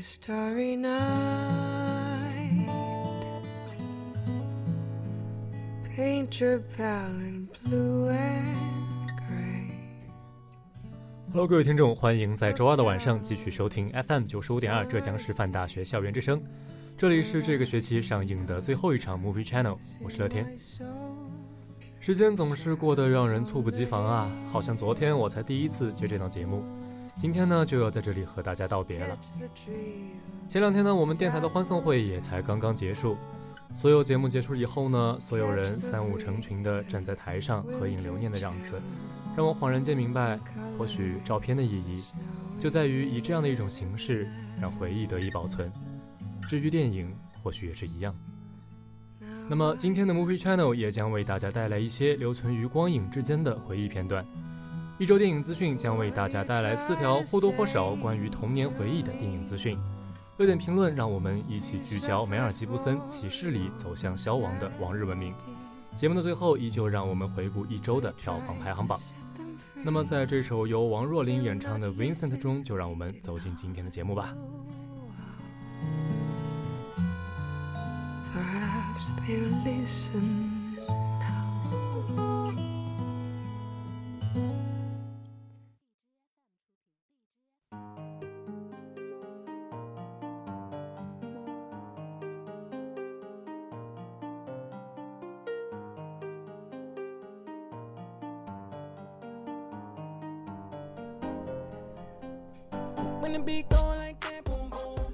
Starry, night. Paint your palette blue and gray. Hello，各位听众，欢迎在周二的晚上继续收听 FM 九十五点二浙江师范大学校园之声。这里是这个学期上映的最后一场 Movie Channel，我是乐天。时间总是过得让人猝不及防啊，好像昨天我才第一次接这档节目。今天呢，就要在这里和大家道别了。前两天呢，我们电台的欢送会也才刚刚结束。所有节目结束以后呢，所有人三五成群的站在台上合影留念的样子，让我恍然间明白，或许照片的意义就在于以这样的一种形式让回忆得以保存。至于电影，或许也是一样。那么今天的 Movie Channel 也将为大家带来一些留存于光影之间的回忆片段。一周电影资讯将为大家带来四条或多或少关于童年回忆的电影资讯。热点评论让我们一起聚焦梅尔吉布森《启示》里走向消亡的往日文明。节目的最后，依旧让我们回顾一周的票房排行榜。那么，在这首由王若琳演唱的《Vincent》中，就让我们走进今天的节目吧。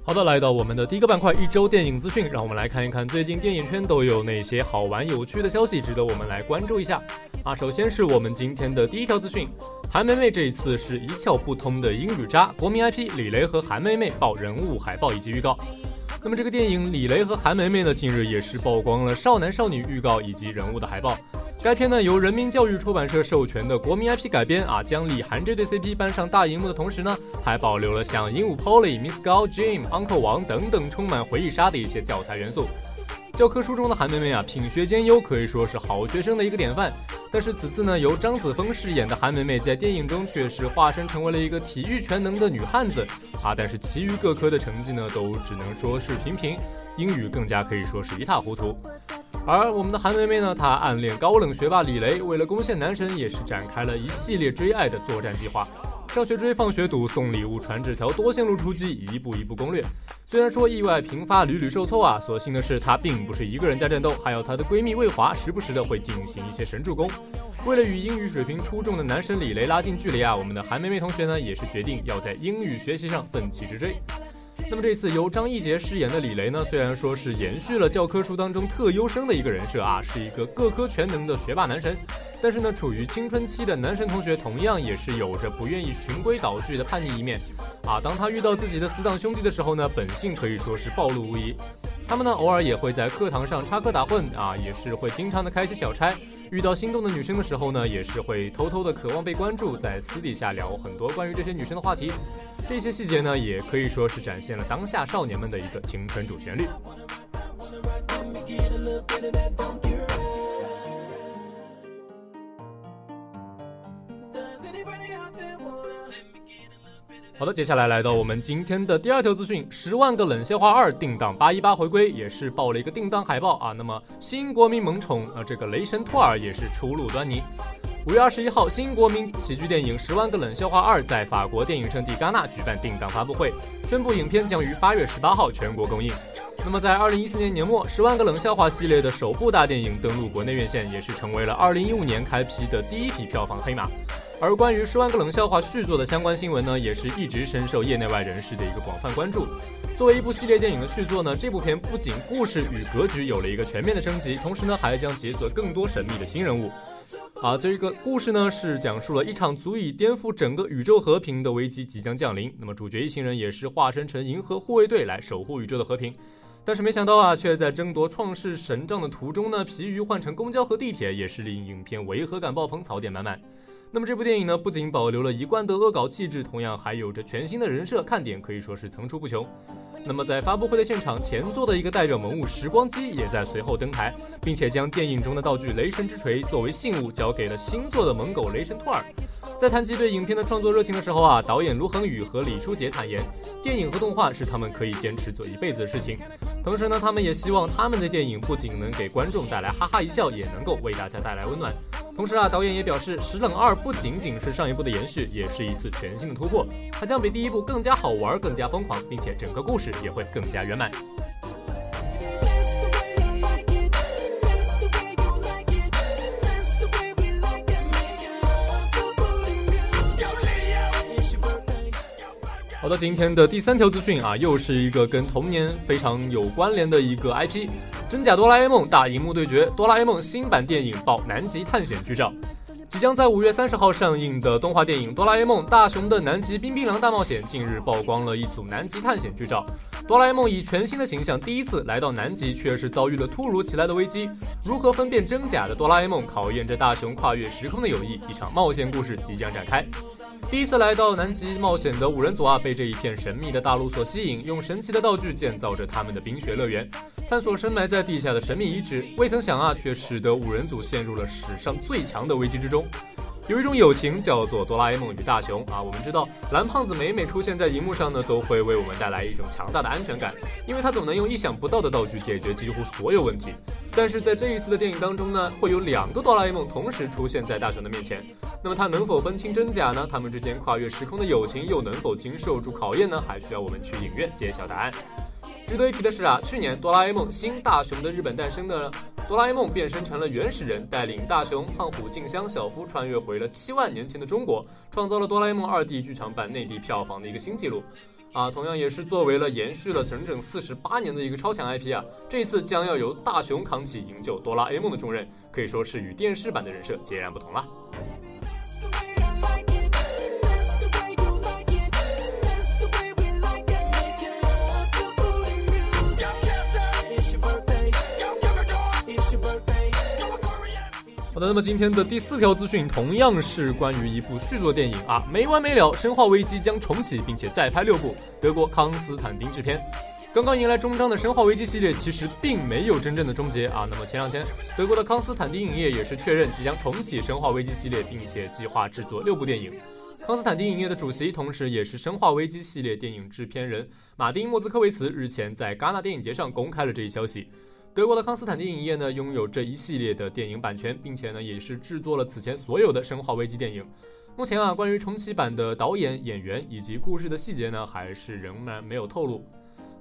好的，来到我们的第一个板块，一周电影资讯，让我们来看一看最近电影圈都有哪些好玩有趣的消息，值得我们来关注一下。啊，首先是我们今天的第一条资讯，韩梅梅这一次是一窍不通的英语渣，国民 IP 李雷和韩梅梅爆人物海报以及预告。那么这个电影李雷和韩梅梅呢，近日也是曝光了少男少女预告以及人物的海报。该片呢由人民教育出版社授权的国民 IP 改编啊，将李韩这对 CP 搬上大荧幕的同时呢，还保留了像鹦鹉 Polly、Miss 高、Jim、Uncle 王等等充满回忆杀的一些教材元素。教科书中的韩梅梅啊，品学兼优，可以说是好学生的一个典范。但是此次呢，由张子枫饰演的韩梅梅在电影中却是化身成为了一个体育全能的女汉子啊，但是其余各科的成绩呢，都只能说是平平，英语更加可以说是一塌糊涂。而我们的韩梅梅呢，她暗恋高冷学霸李雷，为了攻陷男神，也是展开了一系列追爱的作战计划。上学追，放学堵，送礼物，传纸条，多线路出击，一步一步攻略。虽然说意外频发，屡屡受挫啊，所幸的是她并不是一个人在战斗，还有她的闺蜜魏华时不时的会进行一些神助攻。为了与英语水平出众的男神李雷拉近距离啊，我们的韩梅梅同学呢，也是决定要在英语学习上奋起直追。那么这次由张艺杰饰演的李雷呢，虽然说是延续了教科书当中特优生的一个人设啊，是一个各科全能的学霸男神，但是呢，处于青春期的男神同学同样也是有着不愿意循规蹈矩的叛逆一面啊。当他遇到自己的死党兄弟的时候呢，本性可以说是暴露无遗。他们呢，偶尔也会在课堂上插科打诨啊，也是会经常的开些小差。遇到心动的女生的时候呢，也是会偷偷的渴望被关注，在私底下聊很多关于这些女生的话题。这些细节呢，也可以说是展现了当下少年们的一个青春主旋律。好的，接下来来到我们今天的第二条资讯，《十万个冷笑话二》定档八一八回归，也是爆了一个定档海报啊。那么新国民萌宠啊，这个雷神托尔也是初露端倪。五月二十一号，新国民喜剧电影《十万个冷笑话二》在法国电影圣地戛纳举办定档发布会，宣布影片将于八月十八号全国公映。那么在二零一四年年末，《十万个冷笑话》系列的首部大电影登陆国内院线，也是成为了二零一五年开批的第一匹票房黑马。而关于《十万个冷笑话》续作的相关新闻呢，也是一直深受业内外人士的一个广泛关注。作为一部系列电影的续作呢，这部片不仅故事与格局有了一个全面的升级，同时呢，还将解锁更多神秘的新人物。啊，这个故事呢是讲述了一场足以颠覆整个宇宙和平的危机即将降临。那么主角一行人也是化身成银河护卫队来守护宇宙的和平。但是没想到啊，却在争夺创世神杖的途中呢，疲于换乘公交和地铁，也是令影片违和感爆棚，槽点满满。那么这部电影呢，不仅保留了一贯的恶搞气质，同样还有着全新的人设，看点可以说是层出不穷。那么在发布会的现场，前作的一个代表人物时光机也在随后登台，并且将电影中的道具雷神之锤作为信物交给了新作的猛狗雷神托尔。在谈及对影片的创作热情的时候啊，导演卢恒宇和李书杰坦言，电影和动画是他们可以坚持做一辈子的事情。同时呢，他们也希望他们的电影不仅能给观众带来哈哈一笑，也能够为大家带来温暖。同时啊，导演也表示，《石冷二》不仅仅是上一部的延续，也是一次全新的突破。它将比第一部更加好玩、更加疯狂，并且整个故事也会更加圆满。好的，今天的第三条资讯啊，又是一个跟童年非常有关联的一个 IP。真假哆啦 A 梦大荧幕对决，哆啦 A 梦新版电影爆南极探险剧照。即将在五月三十号上映的动画电影《哆啦 A 梦大雄的南极冰冰凉大冒险》近日曝光了一组南极探险剧照。哆啦 A 梦以全新的形象第一次来到南极，却是遭遇了突如其来的危机。如何分辨真假的哆啦 A 梦，考验着大雄跨越时空的友谊。一场冒险故事即将展开。第一次来到南极冒险的五人组啊，被这一片神秘的大陆所吸引，用神奇的道具建造着他们的冰雪乐园，探索深埋在地下的神秘遗址。未曾想啊，却使得五人组陷入了史上最强的危机之中。有一种友情叫做哆啦 A 梦与大雄啊，我们知道蓝胖子每每出现在荧幕上呢，都会为我们带来一种强大的安全感，因为他总能用意想不到的道具解决几乎所有问题。但是在这一次的电影当中呢，会有两个哆啦 A 梦同时出现在大雄的面前，那么他能否分清真假呢？他们之间跨越时空的友情又能否经受住考验呢？还需要我们去影院揭晓答案。值得一提的是啊，去年哆啦 A 梦新大雄的日本诞生的。哆啦 A 梦变身成了原始人，带领大雄、胖虎、静香、小夫穿越回了七万年前的中国，创造了哆啦 A 梦二 D 剧场版内地票房的一个新纪录。啊，同样也是作为了延续了整整四十八年的一个超强 IP 啊，这次将要由大雄扛起营救哆啦 A 梦的重任，可以说是与电视版的人设截然不同了。好的，那么今天的第四条资讯同样是关于一部续作电影啊，没完没了，《生化危机》将重启，并且再拍六部，德国康斯坦丁制片。刚刚迎来终章的《生化危机》系列其实并没有真正的终结啊。那么前两天，德国的康斯坦丁影业也是确认即将重启《生化危机》系列，并且计划制作六部电影。康斯坦丁影业的主席，同时也是《生化危机》系列电影制片人马丁莫兹科维茨日前在戛纳电影节上公开了这一消息。德国的康斯坦丁影业呢，拥有这一系列的电影版权，并且呢，也是制作了此前所有的《生化危机》电影。目前啊，关于重启版的导演、演员以及故事的细节呢，还是仍然没有透露。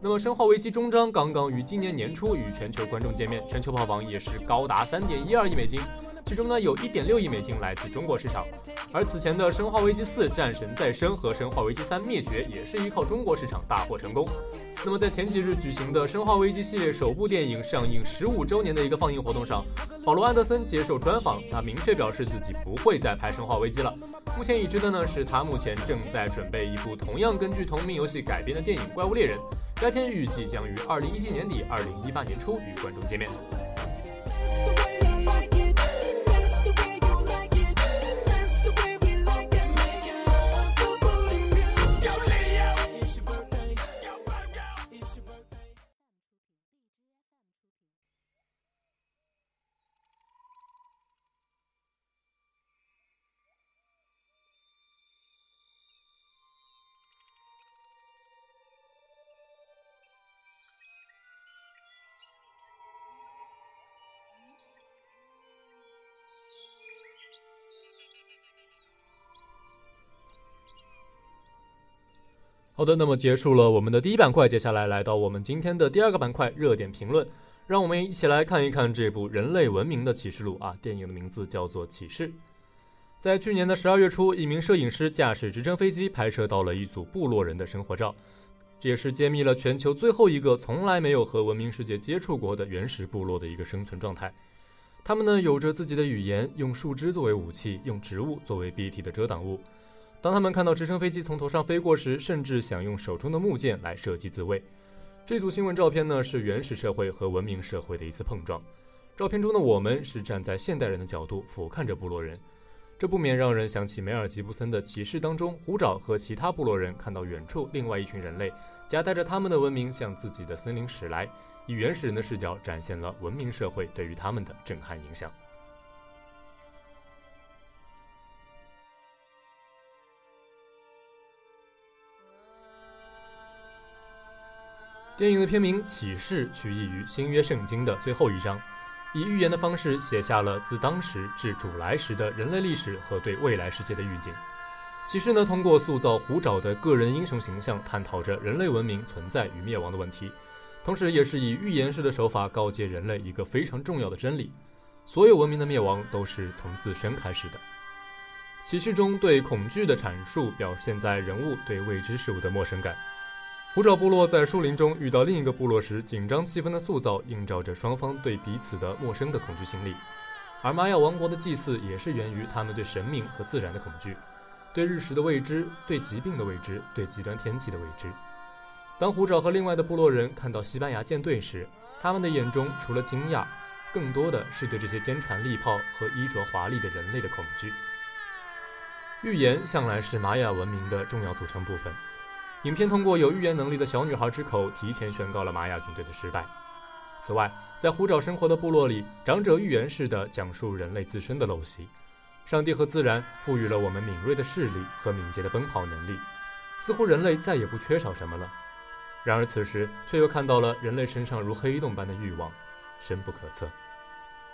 那么，《生化危机》终章刚刚于今年年初与全球观众见面，全球票房也是高达三点一二亿美金。其中呢，有一点六亿美金来自中国市场，而此前的《生化危机四：战神再生》和《生化危机三：灭绝》也是依靠中国市场大获成功。那么在前几日举行的《生化危机》系列首部电影上映十五周年的一个放映活动上，保罗·安德森接受专访，他明确表示自己不会再拍《生化危机》了。目前已知的呢，是他目前正在准备一部同样根据同名游戏改编的电影《怪物猎人》，该片预计将于二零一七年底、二零一八年初与观众见面。好的，那么结束了我们的第一板块，接下来来到我们今天的第二个板块——热点评论。让我们一起来看一看这部人类文明的启示录啊！电影的名字叫做《启示》。在去年的十二月初，一名摄影师驾驶直升飞机拍摄到了一组部落人的生活照，这也是揭秘了全球最后一个从来没有和文明世界接触过的原始部落的一个生存状态。他们呢有着自己的语言，用树枝作为武器，用植物作为蔽体的遮挡物。当他们看到直升飞机从头上飞过时，甚至想用手中的木剑来射击自卫。这组新闻照片呢是原始社会和文明社会的一次碰撞。照片中的我们是站在现代人的角度俯瞰着部落人。这不免让人想起梅尔吉布森的《骑士》当中，虎爪和其他部落人看到远处另外一群人类夹带着他们的文明向自己的森林驶来，以原始人的视角展现了文明社会对于他们的震撼影响。电影的片名《启示》取意于新约圣经的最后一章。以预言的方式写下了自当时至主来时的人类历史和对未来世界的预警。启示呢，通过塑造虎爪的个人英雄形象，探讨着人类文明存在与灭亡的问题，同时也是以预言式的手法告诫人类一个非常重要的真理：所有文明的灭亡都是从自身开始的。启示中对恐惧的阐述表现在人物对未知事物的陌生感。虎爪部落在树林中遇到另一个部落时，紧张气氛的塑造映照着双方对彼此的陌生的恐惧心理。而玛雅王国的祭祀也是源于他们对神明和自然的恐惧，对日食的未知，对疾病的未知，对极端天气的未知。当虎爪和另外的部落人看到西班牙舰队时，他们的眼中除了惊讶，更多的是对这些坚船利炮和衣着华丽的人类的恐惧。预言向来是玛雅文明的重要组成部分。影片通过有预言能力的小女孩之口，提前宣告了玛雅军队的失败。此外，在虎爪生活的部落里，长者预言式的讲述人类自身的陋习。上帝和自然赋予了我们敏锐的视力和敏捷的奔跑能力，似乎人类再也不缺少什么了。然而此时却又看到了人类身上如黑洞般的欲望，深不可测。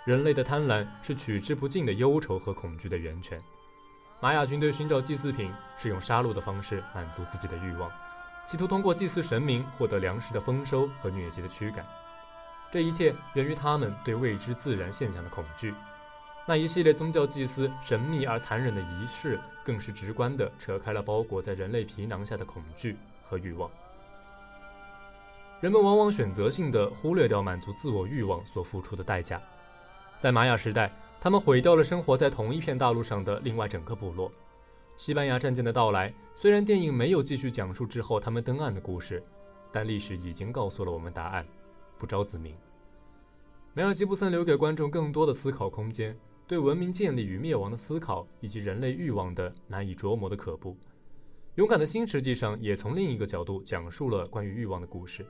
人类的贪婪是取之不尽的忧愁和恐惧的源泉。玛雅军队寻找祭祀品，是用杀戮的方式满足自己的欲望。企图通过祭祀神明获得粮食的丰收和疟疾的驱赶，这一切源于他们对未知自然现象的恐惧。那一系列宗教祭祀神秘而残忍的仪式，更是直观地扯开了包裹在人类皮囊下的恐惧和欲望。人们往往选择性地忽略掉满足自我欲望所付出的代价。在玛雅时代，他们毁掉了生活在同一片大陆上的另外整个部落。西班牙战舰的到来，虽然电影没有继续讲述之后他们登岸的故事，但历史已经告诉了我们答案，不招自明。梅尔吉布森留给观众更多的思考空间，对文明建立与灭亡的思考，以及人类欲望的难以琢磨的可怖。勇敢的心实际上也从另一个角度讲述了关于欲望的故事。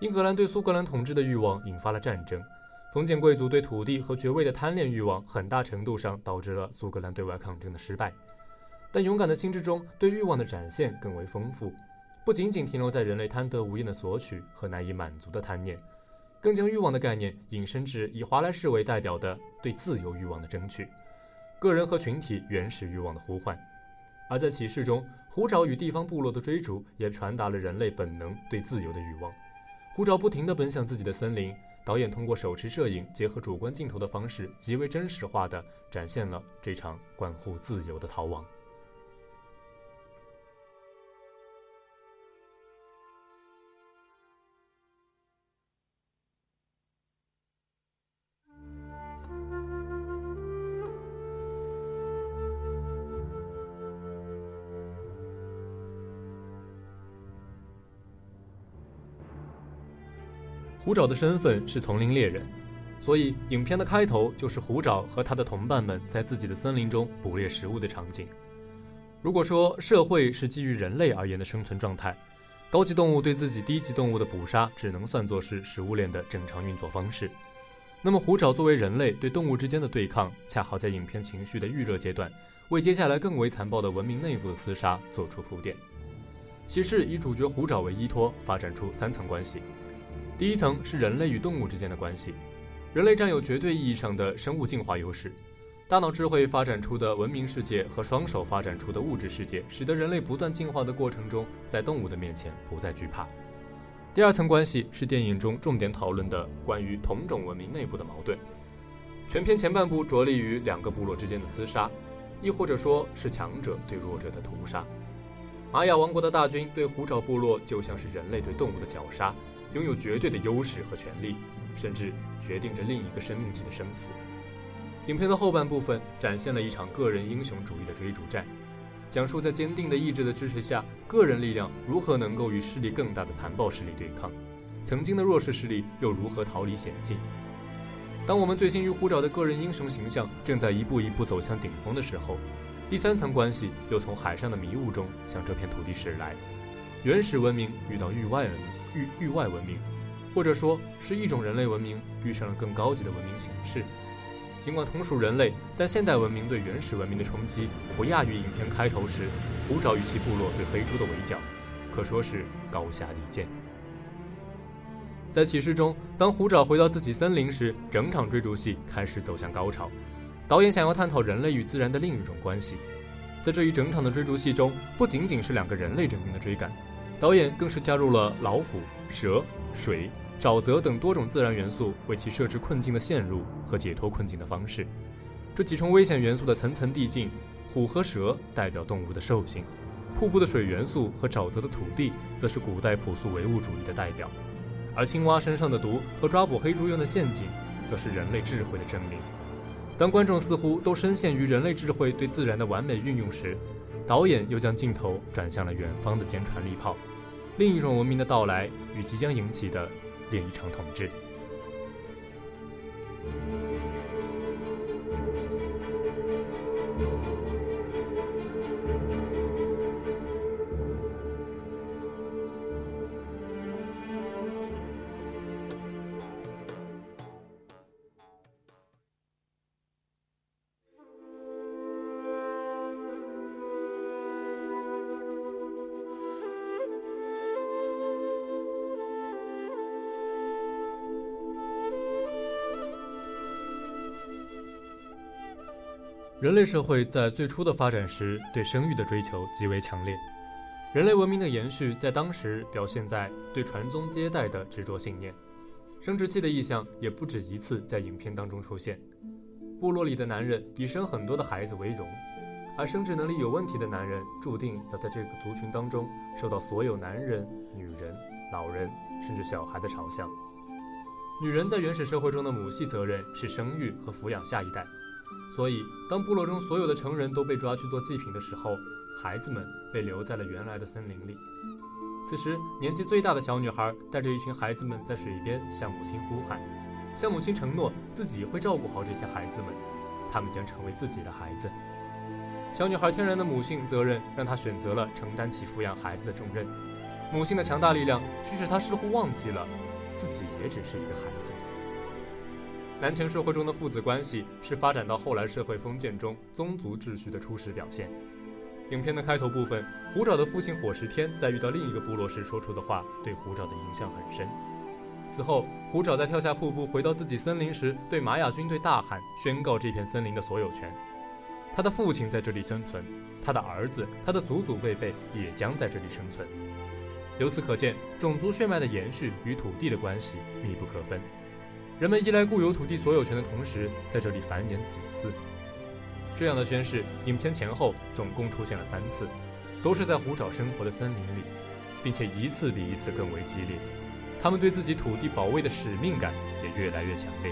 英格兰对苏格兰统治的欲望引发了战争，封建贵族对土地和爵位的贪恋欲望，很大程度上导致了苏格兰对外抗争的失败。但勇敢的心之中，对欲望的展现更为丰富，不仅仅停留在人类贪得无厌的索取和难以满足的贪念，更将欲望的概念引申至以华莱士为代表的对自由欲望的争取，个人和群体原始欲望的呼唤。而在启示中，虎爪与地方部落的追逐也传达了人类本能对自由的欲望。虎爪不停地奔向自己的森林，导演通过手持摄影结合主观镜头的方式，极为真实化地展现了这场关乎自由的逃亡。虎爪的身份是丛林猎人，所以影片的开头就是虎爪和他的同伴们在自己的森林中捕猎食物的场景。如果说社会是基于人类而言的生存状态，高级动物对自己低级动物的捕杀只能算作是食物链的正常运作方式。那么虎爪作为人类对动物之间的对抗，恰好在影片情绪的预热阶段，为接下来更为残暴的文明内部的厮杀做出铺垫。骑士以主角虎爪为依托，发展出三层关系。第一层是人类与动物之间的关系，人类占有绝对意义上的生物进化优势，大脑智慧发展出的文明世界和双手发展出的物质世界，使得人类不断进化的过程中，在动物的面前不再惧怕。第二层关系是电影中重点讨论的关于同种文明内部的矛盾，全片前半部着力于两个部落之间的厮杀，亦或者说是强者对弱者的屠杀。玛雅王国的大军对虎爪部落就像是人类对动物的绞杀，拥有绝对的优势和权力，甚至决定着另一个生命体的生死。影片的后半部分展现了一场个人英雄主义的追逐战，讲述在坚定的意志的支持下，个人力量如何能够与势力更大的残暴势力对抗，曾经的弱势势力又如何逃离险境。当我们醉心于虎爪的个人英雄形象正在一步一步走向顶峰的时候，第三层关系又从海上的迷雾中向这片土地驶来。原始文明遇到域外文域域外文明，或者说是一种人类文明遇上了更高级的文明形式。尽管同属人类，但现代文明对原始文明的冲击不亚于影片开头时虎爪与其部落对黑猪的围剿，可说是高下立见。在启示中，当虎爪回到自己森林时，整场追逐戏开始走向高潮。导演想要探讨人类与自然的另一种关系。在这一整场的追逐戏中，不仅仅是两个人类阵营的追赶，导演更是加入了老虎、蛇、水、沼泽等多种自然元素，为其设置困境的陷入和解脱困境的方式。这几重危险元素的层层递进，虎和蛇代表动物的兽性，瀑布的水元素和沼泽的土地，则是古代朴素唯物主义的代表。而青蛙身上的毒和抓捕黑猪用的陷阱，则是人类智慧的证明。当观众似乎都深陷于人类智慧对自然的完美运用时，导演又将镜头转向了远方的坚船利炮，另一种文明的到来与即将引起的另一场统治。人类社会在最初的发展时，对生育的追求极为强烈。人类文明的延续在当时表现在对传宗接代的执着信念。生殖器的意象也不止一次在影片当中出现。部落里的男人以生很多的孩子为荣，而生殖能力有问题的男人注定要在这个族群当中受到所有男人、女人、老人甚至小孩的嘲笑。女人在原始社会中的母系责任是生育和抚养下一代。所以，当部落中所有的成人都被抓去做祭品的时候，孩子们被留在了原来的森林里。此时，年纪最大的小女孩带着一群孩子们在水边向母亲呼喊，向母亲承诺自己会照顾好这些孩子们，他们将成为自己的孩子。小女孩天然的母性责任让她选择了承担起抚养孩子的重任，母性的强大力量驱使她似乎忘记了自己也只是一个孩子。男权社会中的父子关系是发展到后来社会封建中宗族秩序的初始表现。影片的开头部分，虎爪的父亲火石天在遇到另一个部落时说出的话，对虎爪的影响很深。此后，虎爪在跳下瀑布回到自己森林时，对玛雅军队大喊，宣告这片森林的所有权。他的父亲在这里生存，他的儿子，他的祖祖辈辈也将在这里生存。由此可见，种族血脉的延续与土地的关系密不可分。人们依赖固有土地所有权的同时，在这里繁衍子嗣。这样的宣誓，影片前后总共出现了三次，都是在虎爪生活的森林里，并且一次比一次更为激烈。他们对自己土地保卫的使命感也越来越强烈。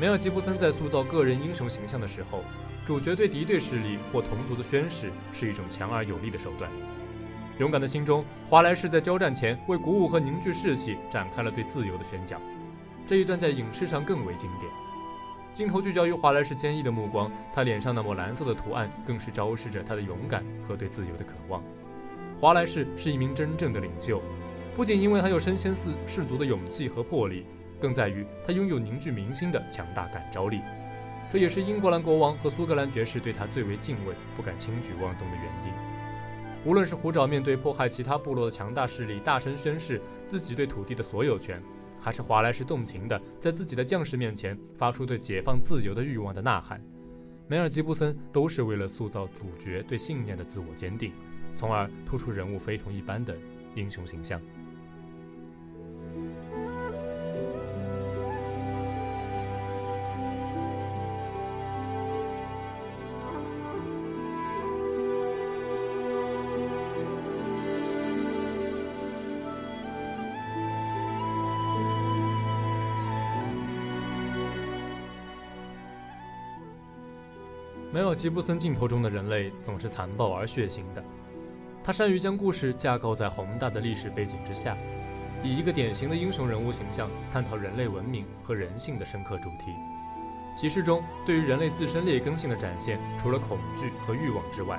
梅尔吉布森在塑造个人英雄形象的时候，主角对敌对势力或同族的宣誓是一种强而有力的手段。勇敢的心中，华莱士在交战前为鼓舞和凝聚士气，展开了对自由的宣讲。这一段在影视上更为经典，镜头聚焦于华莱士坚毅的目光，他脸上那抹蓝色的图案更是昭示着他的勇敢和对自由的渴望。华莱士是一名真正的领袖，不仅因为他有身先士士卒的勇气和魄力，更在于他拥有凝聚民心的强大感召力。这也是英格兰国王和苏格兰爵士对他最为敬畏、不敢轻举妄动的原因。无论是虎爪面对迫害其他部落的强大势力，大声宣誓自己对土地的所有权。还是华莱士动情的，在自己的将士面前发出对解放自由的欲望的呐喊。梅尔吉布森都是为了塑造主角对信念的自我坚定，从而突出人物非同一般的英雄形象。梅尔吉布森镜头中的人类总是残暴而血腥的，他善于将故事架构在宏大的历史背景之下，以一个典型的英雄人物形象探讨人类文明和人性的深刻主题。骑士中对于人类自身劣根性的展现，除了恐惧和欲望之外，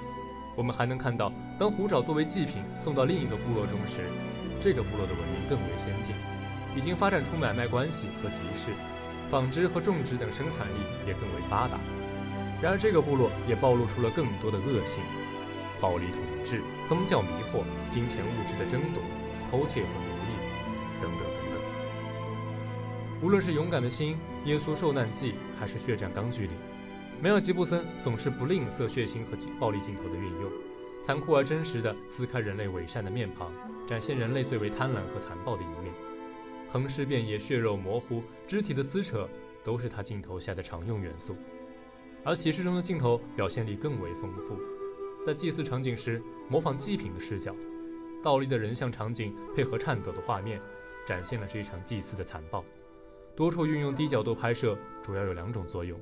我们还能看到，当虎爪作为祭品送到另一个部落中时，这个部落的文明更为先进，已经发展出买卖关系和集市，纺织和种植等生产力也更为发达。然而，这个部落也暴露出了更多的恶性：暴力统治、宗教迷惑、金钱物质的争夺、偷窃和奴役，等等等等。无论是勇敢的心、耶稣受难记，还是血战钢锯岭，梅尔吉布森总是不吝啬血腥和暴力镜头的运用，残酷而真实的撕开人类伪善的面庞，展现人类最为贪婪和残暴的一面。横尸遍野、血肉模糊、肢体的撕扯，都是他镜头下的常用元素。而启示中的镜头表现力更为丰富，在祭祀场景时模仿祭品的视角，倒立的人像场景配合颤抖的画面，展现了这一场祭祀的残暴。多处运用低角度拍摄，主要有两种作用：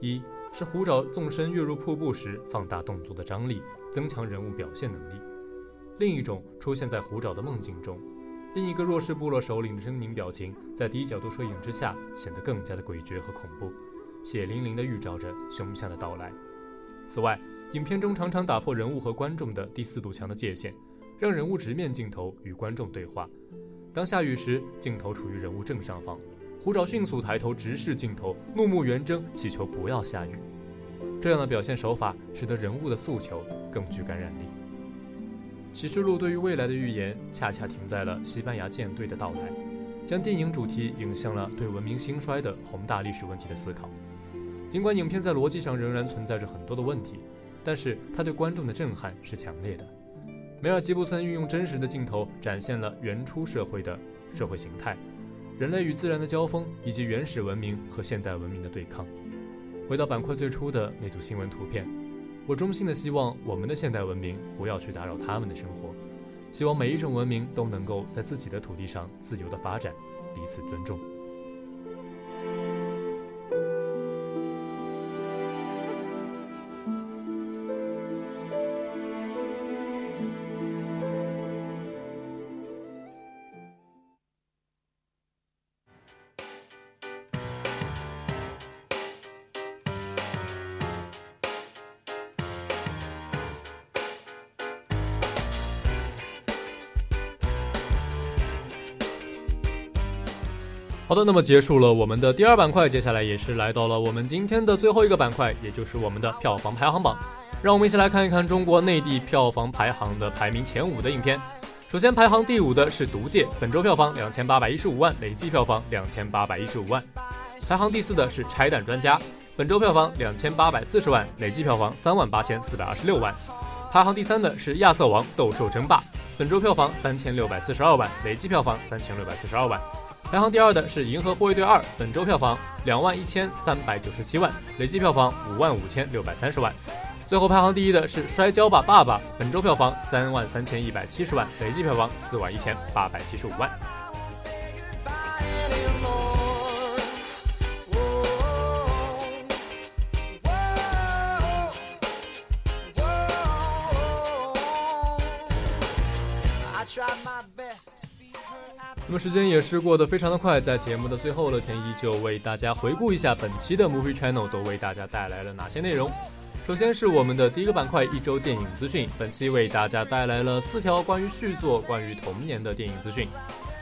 一是虎爪纵身跃入瀑布时放大动作的张力，增强人物表现能力；另一种出现在虎爪的梦境中，另一个弱势部落首领的狰狞表情在低角度摄影之下显得更加的诡谲和恐怖。血淋淋地预兆着凶相的到来。此外，影片中常常打破人物和观众的第四堵墙的界限，让人物直面镜头与观众对话。当下雨时，镜头处于人物正上方，虎爪迅速抬头直视镜头，怒目圆睁，祈求不要下雨。这样的表现手法使得人物的诉求更具感染力。启示录对于未来的预言，恰恰停在了西班牙舰队的到来，将电影主题引向了对文明兴衰的宏大历史问题的思考。尽管影片在逻辑上仍然存在着很多的问题，但是它对观众的震撼是强烈的。梅尔吉布森运用真实的镜头，展现了原初社会的社会形态、人类与自然的交锋，以及原始文明和现代文明的对抗。回到板块最初的那组新闻图片，我衷心的希望我们的现代文明不要去打扰他们的生活，希望每一种文明都能够在自己的土地上自由的发展，彼此尊重。好的，那么结束了我们的第二板块，接下来也是来到了我们今天的最后一个板块，也就是我们的票房排行榜。让我们一起来看一看中国内地票房排行的排名前五的影片。首先排行第五的是《毒戒》，本周票房两千八百一十五万，累计票房两千八百一十五万。排行第四的是《拆弹专家》，本周票房两千八百四十万，累计票房三万八千四百二十六万。排行第三的是《亚瑟王：斗兽争霸》，本周票房三千六百四十二万，累计票房三千六百四十二万。排行第二的是《银河护卫队二》，本周票房两万一千三百九十七万，累计票房五万五千六百三十万。最后排行第一的是《摔跤吧，爸爸》，本周票房三万三千一百七十万，累计票房四万一千八百七十五万。那么时间也是过得非常的快，在节目的最后，乐天依旧为大家回顾一下本期的 Movie Channel 都为大家带来了哪些内容。首先是我们的第一个板块一周电影资讯，本期为大家带来了四条关于续作、关于童年的电影资讯。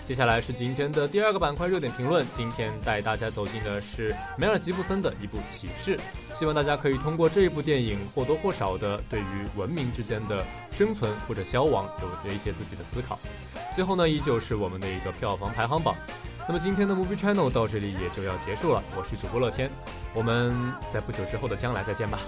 接下来是今天的第二个板块热点评论，今天带大家走进的是梅尔吉布森的一部《启示》，希望大家可以通过这一部电影或多或少的对于文明之间的生存或者消亡有着一些自己的思考。最后呢，依旧是我们的一个票房排行榜。那么今天的 Movie Channel 到这里也就要结束了，我是主播乐天，我们在不久之后的将来再见吧。